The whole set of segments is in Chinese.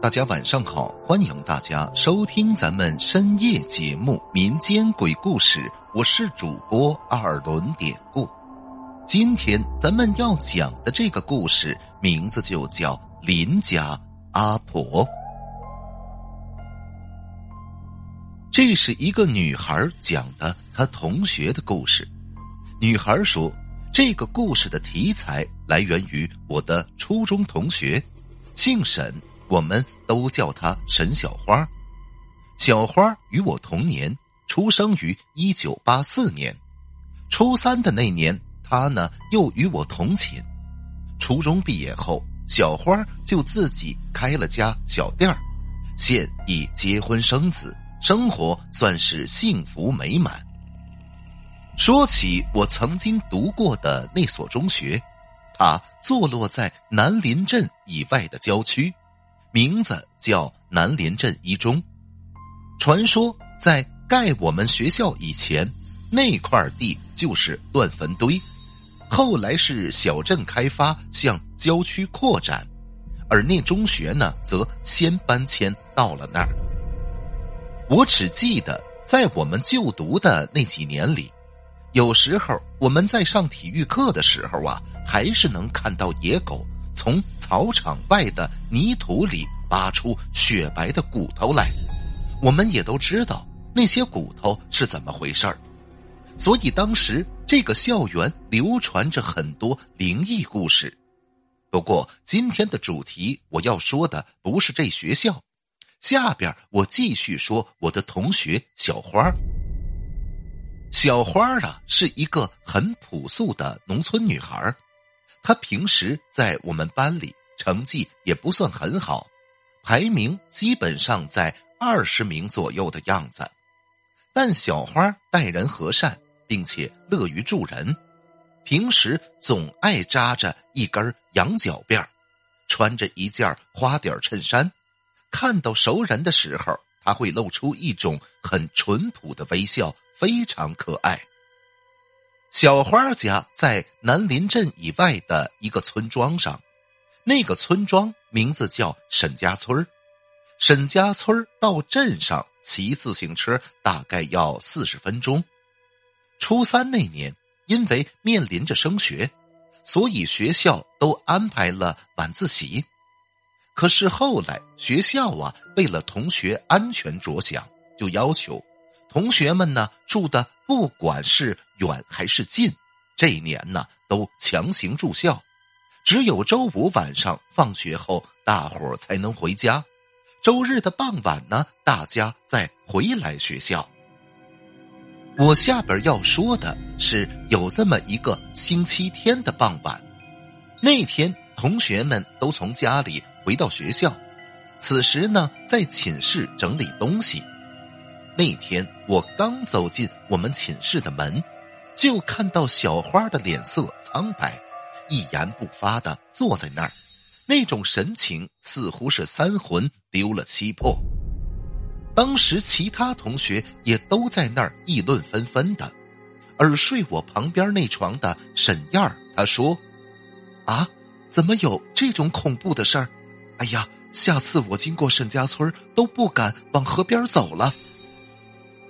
大家晚上好，欢迎大家收听咱们深夜节目《民间鬼故事》，我是主播二轮典故。今天咱们要讲的这个故事名字就叫邻家阿婆。这是一个女孩讲的她同学的故事。女孩说，这个故事的题材来源于我的初中同学，姓沈。我们都叫她沈小花。小花与我同年，出生于一九八四年。初三的那年，她呢又与我同寝。初中毕业后，小花就自己开了家小店儿，现已结婚生子，生活算是幸福美满。说起我曾经读过的那所中学，它坐落在南林镇以外的郊区。名字叫南联镇一中，传说在盖我们学校以前，那块地就是乱坟堆，后来是小镇开发向郊区扩展，而那中学呢，则先搬迁到了那儿。我只记得在我们就读的那几年里，有时候我们在上体育课的时候啊，还是能看到野狗。从草场外的泥土里扒出雪白的骨头来，我们也都知道那些骨头是怎么回事儿，所以当时这个校园流传着很多灵异故事。不过今天的主题我要说的不是这学校，下边我继续说我的同学小花。小花啊，是一个很朴素的农村女孩她平时在我们班里成绩也不算很好，排名基本上在二十名左右的样子。但小花待人和善，并且乐于助人，平时总爱扎着一根羊角辫穿着一件花底衬衫，看到熟人的时候，他会露出一种很淳朴的微笑，非常可爱。小花家在南林镇以外的一个村庄上，那个村庄名字叫沈家村沈家村到镇上骑自行车大概要四十分钟。初三那年，因为面临着升学，所以学校都安排了晚自习。可是后来学校啊，为了同学安全着想，就要求同学们呢住的。不管是远还是近，这一年呢都强行住校，只有周五晚上放学后大伙儿才能回家，周日的傍晚呢大家再回来学校。我下边要说的是有这么一个星期天的傍晚，那天同学们都从家里回到学校，此时呢在寝室整理东西。那天我刚走进我们寝室的门，就看到小花的脸色苍白，一言不发的坐在那儿，那种神情似乎是三魂丢了七魄。当时其他同学也都在那儿议论纷纷的，而睡我旁边那床的沈燕儿，她说：“啊，怎么有这种恐怖的事儿？哎呀，下次我经过沈家村都不敢往河边走了。”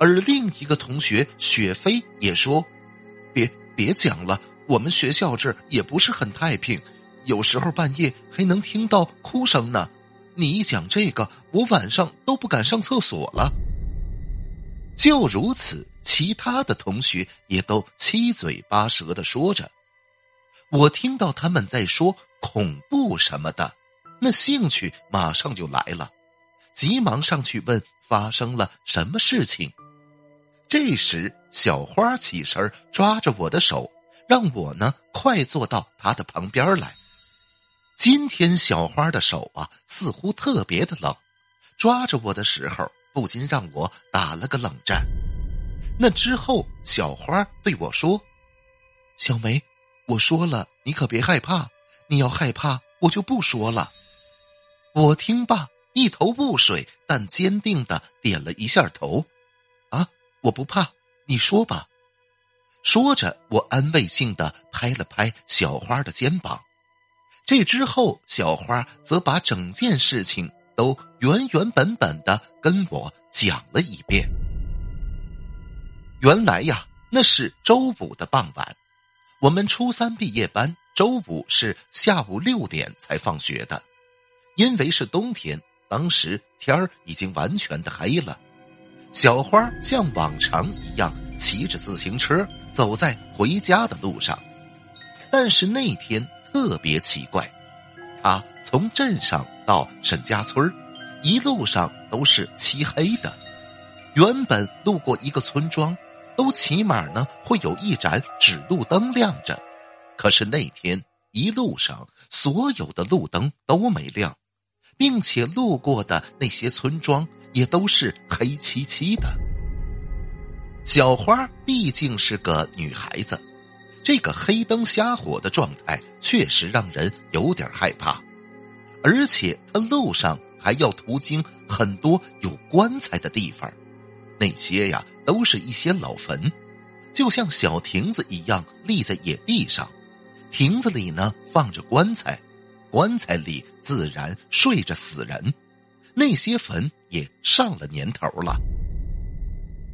而另一个同学雪飞也说：“别别讲了，我们学校这儿也不是很太平，有时候半夜还能听到哭声呢。你一讲这个，我晚上都不敢上厕所了。”就如此，其他的同学也都七嘴八舌的说着。我听到他们在说恐怖什么的，那兴趣马上就来了，急忙上去问发生了什么事情。这时，小花起身抓着我的手，让我呢快坐到他的旁边来。今天小花的手啊，似乎特别的冷，抓着我的时候，不禁让我打了个冷战。那之后，小花对我说：“小梅，我说了，你可别害怕。你要害怕，我就不说了。”我听罢，一头雾水，但坚定的点了一下头。啊我不怕，你说吧。说着，我安慰性的拍了拍小花的肩膀。这之后，小花则把整件事情都原原本本的跟我讲了一遍。原来呀，那是周五的傍晚，我们初三毕业班周五是下午六点才放学的，因为是冬天，当时天儿已经完全的黑了。小花像往常一样骑着自行车走在回家的路上，但是那天特别奇怪，他从镇上到沈家村一路上都是漆黑的。原本路过一个村庄。都起码呢会有一盏指路灯亮着，可是那天一路上所有的路灯都没亮，并且路过的那些村庄也都是黑漆漆的。小花毕竟是个女孩子，这个黑灯瞎火的状态确实让人有点害怕，而且她路上还要途经很多有棺材的地方。那些呀，都是一些老坟，就像小亭子一样立在野地上，亭子里呢放着棺材，棺材里自然睡着死人，那些坟也上了年头了。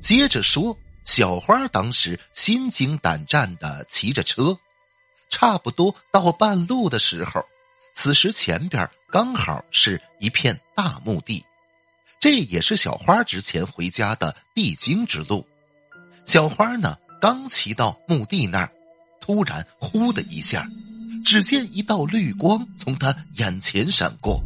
接着说，小花当时心惊胆战的骑着车，差不多到半路的时候，此时前边刚好是一片大墓地。这也是小花之前回家的必经之路。小花呢，刚骑到墓地那儿，突然“呼”的一下，只见一道绿光从他眼前闪过。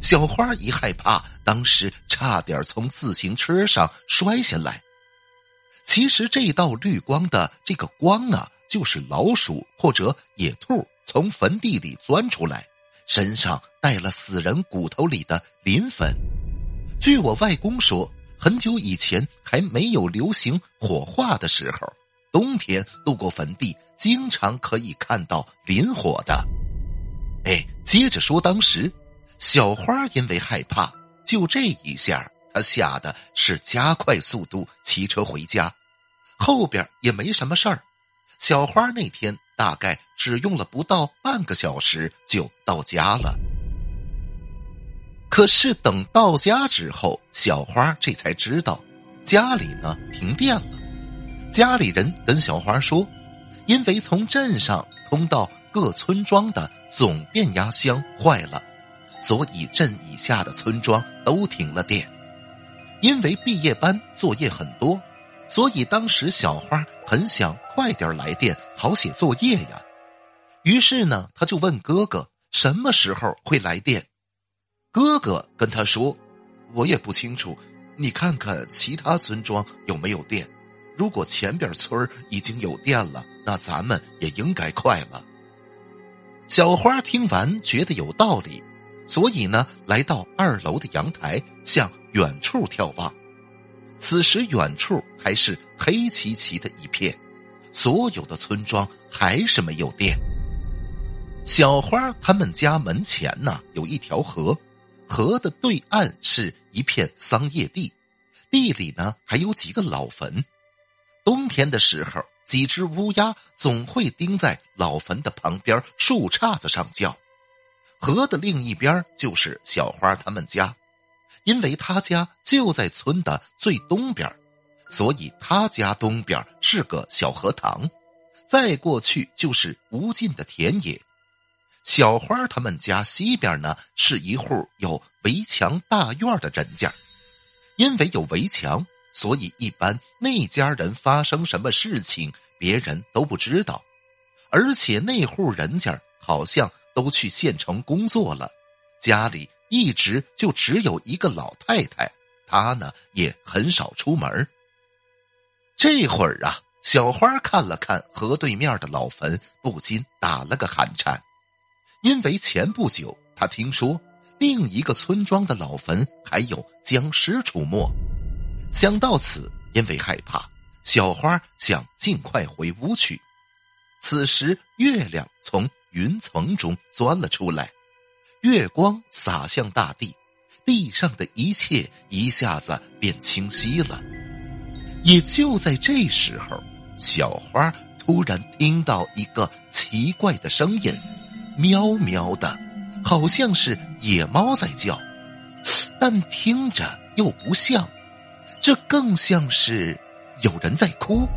小花一害怕，当时差点从自行车上摔下来。其实这道绿光的这个光啊，就是老鼠或者野兔从坟地里钻出来，身上带了死人骨头里的磷粉。据我外公说，很久以前还没有流行火化的时候，冬天路过坟地，经常可以看到磷火的。哎，接着说，当时小花因为害怕，就这一下，她吓得是加快速度骑车回家，后边也没什么事儿。小花那天大概只用了不到半个小时就到家了。可是等到家之后，小花这才知道，家里呢停电了。家里人跟小花说，因为从镇上通到各村庄的总变压箱坏了，所以镇以下的村庄都停了电。因为毕业班作业很多，所以当时小花很想快点来电，好写作业呀。于是呢，他就问哥哥什么时候会来电。哥哥跟他说：“我也不清楚，你看看其他村庄有没有电。如果前边村已经有电了，那咱们也应该快了。”小花听完觉得有道理，所以呢，来到二楼的阳台，向远处眺望。此时远处还是黑漆漆的一片，所有的村庄还是没有电。小花他们家门前呢，有一条河。河的对岸是一片桑叶地，地里呢还有几个老坟。冬天的时候，几只乌鸦总会盯在老坟的旁边树杈子上叫。河的另一边就是小花他们家，因为他家就在村的最东边，所以他家东边是个小荷塘，再过去就是无尽的田野。小花他们家西边呢，是一户有围墙大院的人家，因为有围墙，所以一般那家人发生什么事情，别人都不知道。而且那户人家好像都去县城工作了，家里一直就只有一个老太太，她呢也很少出门。这会儿啊，小花看了看河对面的老坟，不禁打了个寒颤。因为前不久，她听说另一个村庄的老坟还有僵尸出没。想到此，因为害怕，小花想尽快回屋去。此时，月亮从云层中钻了出来，月光洒向大地，地上的一切一下子变清晰了。也就在这时候，小花突然听到一个奇怪的声音。喵喵的，好像是野猫在叫。但听着又不像，这更像是有人在哭。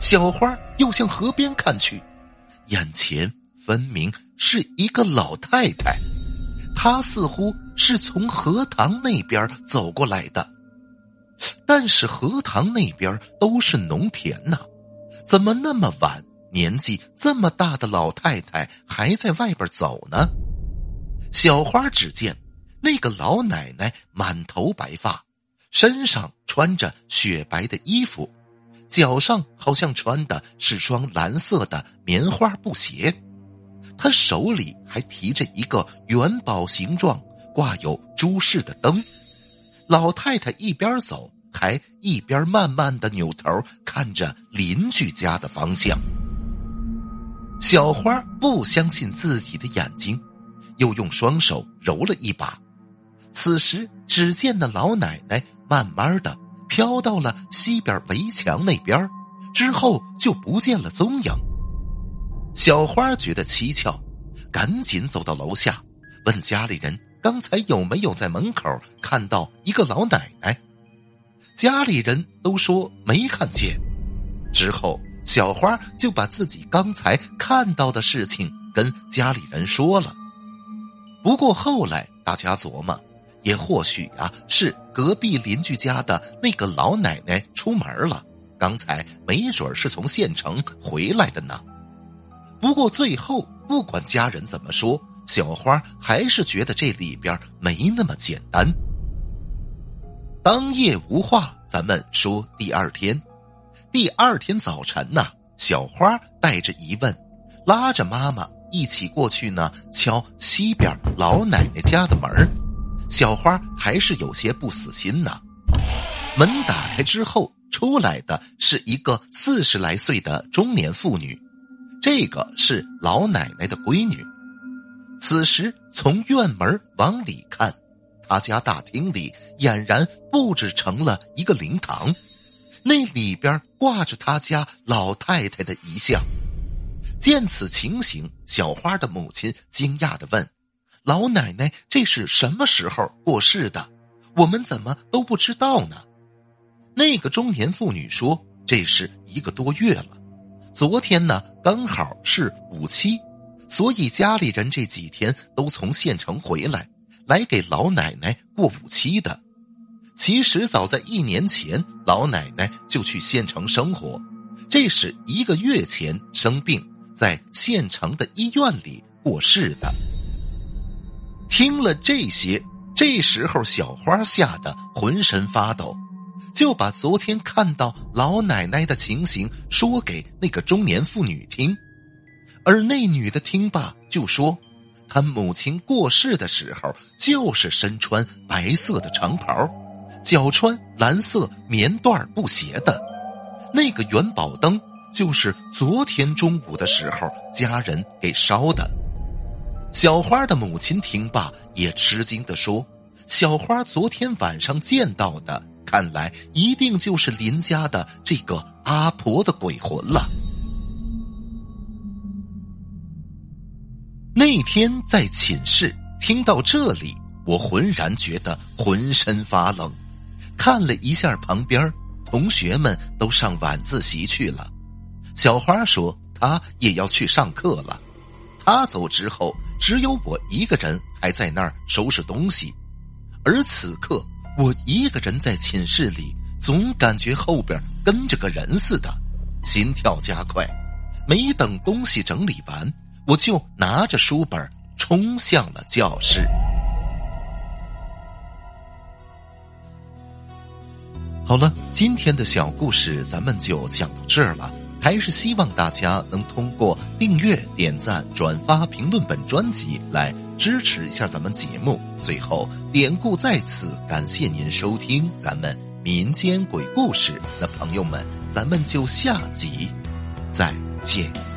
小花又向河边看去，眼前分明是一个老太太，她似乎是从荷塘那边走过来的。但是荷塘那边都是农田呐，怎么那么晚，年纪这么大的老太太还在外边走呢？小花只见那个老奶奶满头白发，身上穿着雪白的衣服，脚上好像穿的是双蓝色的棉花布鞋，她手里还提着一个元宝形状、挂有珠饰的灯。老太太一边走，还一边慢慢的扭头看着邻居家的方向。小花不相信自己的眼睛。又用双手揉了一把，此时只见那老奶奶慢慢的飘到了西边围墙那边，之后就不见了踪影。小花觉得蹊跷，赶紧走到楼下，问家里人刚才有没有在门口看到一个老奶奶。家里人都说没看见。之后，小花就把自己刚才看到的事情跟家里人说了。不过后来大家琢磨，也或许啊是隔壁邻居家的那个老奶奶出门了，刚才没准是从县城回来的呢。不过最后不管家人怎么说，小花还是觉得这里边没那么简单。当夜无话，咱们说第二天。第二天早晨呐，小花带着疑问，拉着妈妈。一起过去呢，敲西边老奶奶家的门小花还是有些不死心呢。门打开之后，出来的是一个四十来岁的中年妇女，这个是老奶奶的闺女。此时从院门往里看，他家大厅里俨然布置成了一个灵堂，那里边挂着他家老太太的遗像。见此情形，小花的母亲惊讶的问：“老奶奶这是什么时候过世的？我们怎么都不知道呢？”那个中年妇女说：“这是一个多月了，昨天呢刚好是五七，所以家里人这几天都从县城回来，来给老奶奶过五七的。其实早在一年前，老奶奶就去县城生活，这是一个月前生病。”在县城的医院里过世的。听了这些，这时候小花吓得浑身发抖，就把昨天看到老奶奶的情形说给那个中年妇女听。而那女的听罢就说：“她母亲过世的时候，就是身穿白色的长袍，脚穿蓝色棉缎布鞋的，那个元宝灯。”就是昨天中午的时候，家人给烧的。小花的母亲听罢也吃惊的说：“小花昨天晚上见到的，看来一定就是林家的这个阿婆的鬼魂了。”那天在寝室听到这里，我浑然觉得浑身发冷。看了一下旁边，同学们都上晚自习去了。小花说：“她也要去上课了。”她走之后，只有我一个人还在那儿收拾东西。而此刻，我一个人在寝室里，总感觉后边跟着个人似的，心跳加快。没等东西整理完，我就拿着书本冲向了教室。好了，今天的小故事咱们就讲到这儿了。还是希望大家能通过订阅、点赞、转发、评论本专辑来支持一下咱们节目。最后，典故在此，感谢您收听咱们民间鬼故事。那朋友们，咱们就下集再见。